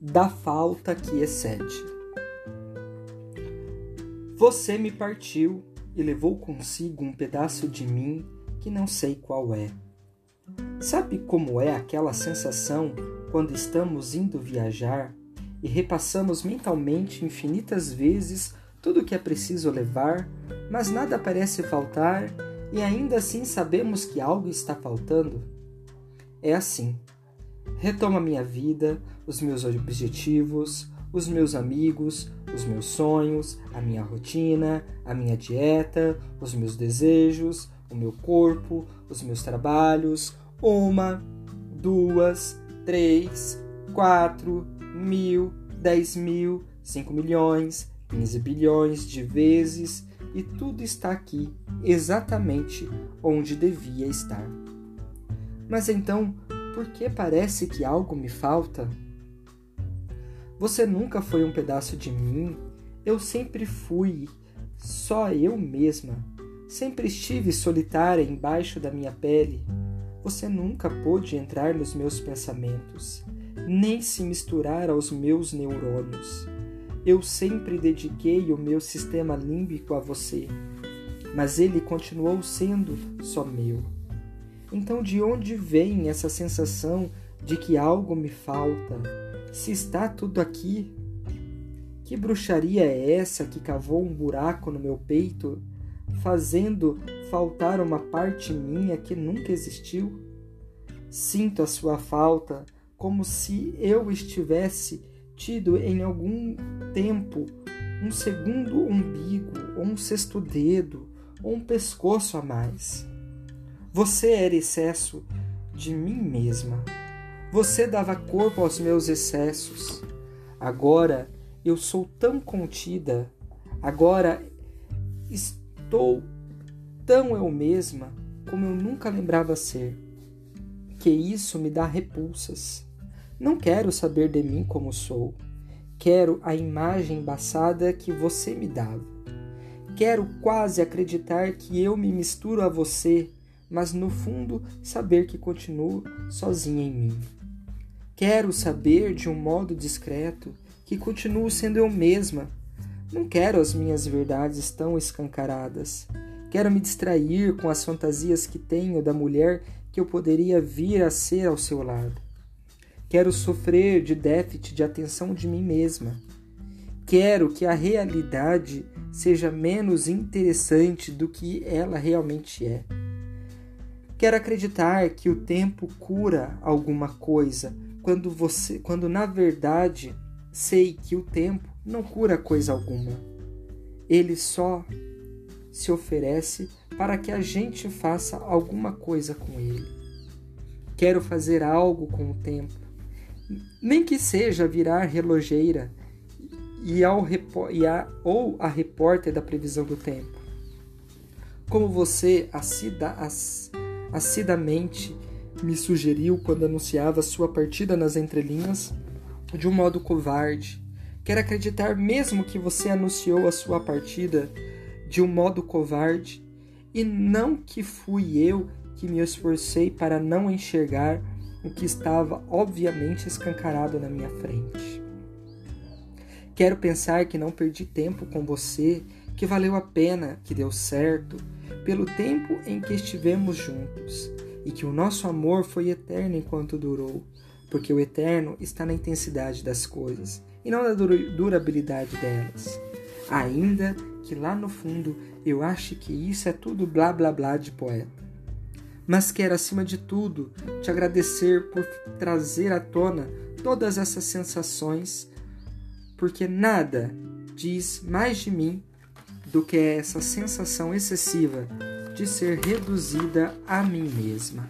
da falta que excede. Você me partiu e levou consigo um pedaço de mim que não sei qual é. Sabe como é aquela sensação quando estamos indo viajar e repassamos mentalmente infinitas vezes tudo o que é preciso levar, mas nada parece faltar e ainda assim sabemos que algo está faltando? É assim. Retoma minha vida, os meus objetivos, os meus amigos, os meus sonhos, a minha rotina, a minha dieta, os meus desejos, o meu corpo, os meus trabalhos. Uma, duas, três, quatro, mil, dez mil, cinco milhões, quinze bilhões de vezes e tudo está aqui exatamente onde devia estar. Mas então, por que parece que algo me falta? Você nunca foi um pedaço de mim, eu sempre fui só eu mesma. Sempre estive solitária embaixo da minha pele. Você nunca pôde entrar nos meus pensamentos, nem se misturar aos meus neurônios. Eu sempre dediquei o meu sistema límbico a você, mas ele continuou sendo só meu. Então, de onde vem essa sensação de que algo me falta? Se está tudo aqui, que bruxaria é essa que cavou um buraco no meu peito, fazendo faltar uma parte minha que nunca existiu? Sinto a sua falta como se eu estivesse tido em algum tempo um segundo umbigo, ou um sexto dedo, ou um pescoço a mais. Você era excesso de mim mesma. Você dava corpo aos meus excessos. Agora eu sou tão contida. Agora estou tão eu mesma como eu nunca lembrava ser. Que isso me dá repulsas. Não quero saber de mim como sou. Quero a imagem embaçada que você me dava. Quero quase acreditar que eu me misturo a você, mas no fundo saber que continuo sozinha em mim. Quero saber de um modo discreto que continuo sendo eu mesma. Não quero as minhas verdades tão escancaradas. Quero me distrair com as fantasias que tenho da mulher que eu poderia vir a ser ao seu lado. Quero sofrer de déficit de atenção de mim mesma. Quero que a realidade seja menos interessante do que ela realmente é. Quero acreditar que o tempo cura alguma coisa, quando você, quando na verdade sei que o tempo não cura coisa alguma. Ele só se oferece para que a gente faça alguma coisa com ele. Quero fazer algo com o tempo, nem que seja virar relojeira e ao e a, ou a repórter da previsão do tempo. Como você assida, ass, acidamente me sugeriu quando anunciava sua partida nas entrelinhas de um modo covarde. Quero acreditar mesmo que você anunciou a sua partida de um modo covarde e não que fui eu que me esforcei para não enxergar o que estava obviamente escancarado na minha frente. Quero pensar que não perdi tempo com você, que valeu a pena, que deu certo, pelo tempo em que estivemos juntos e que o nosso amor foi eterno enquanto durou, porque o eterno está na intensidade das coisas e não na durabilidade delas. Ainda que lá no fundo eu ache que isso é tudo blá blá blá de poeta. Mas quero, acima de tudo, te agradecer por trazer à tona todas essas sensações, porque nada diz mais de mim do que essa sensação excessiva de ser reduzida a mim mesma.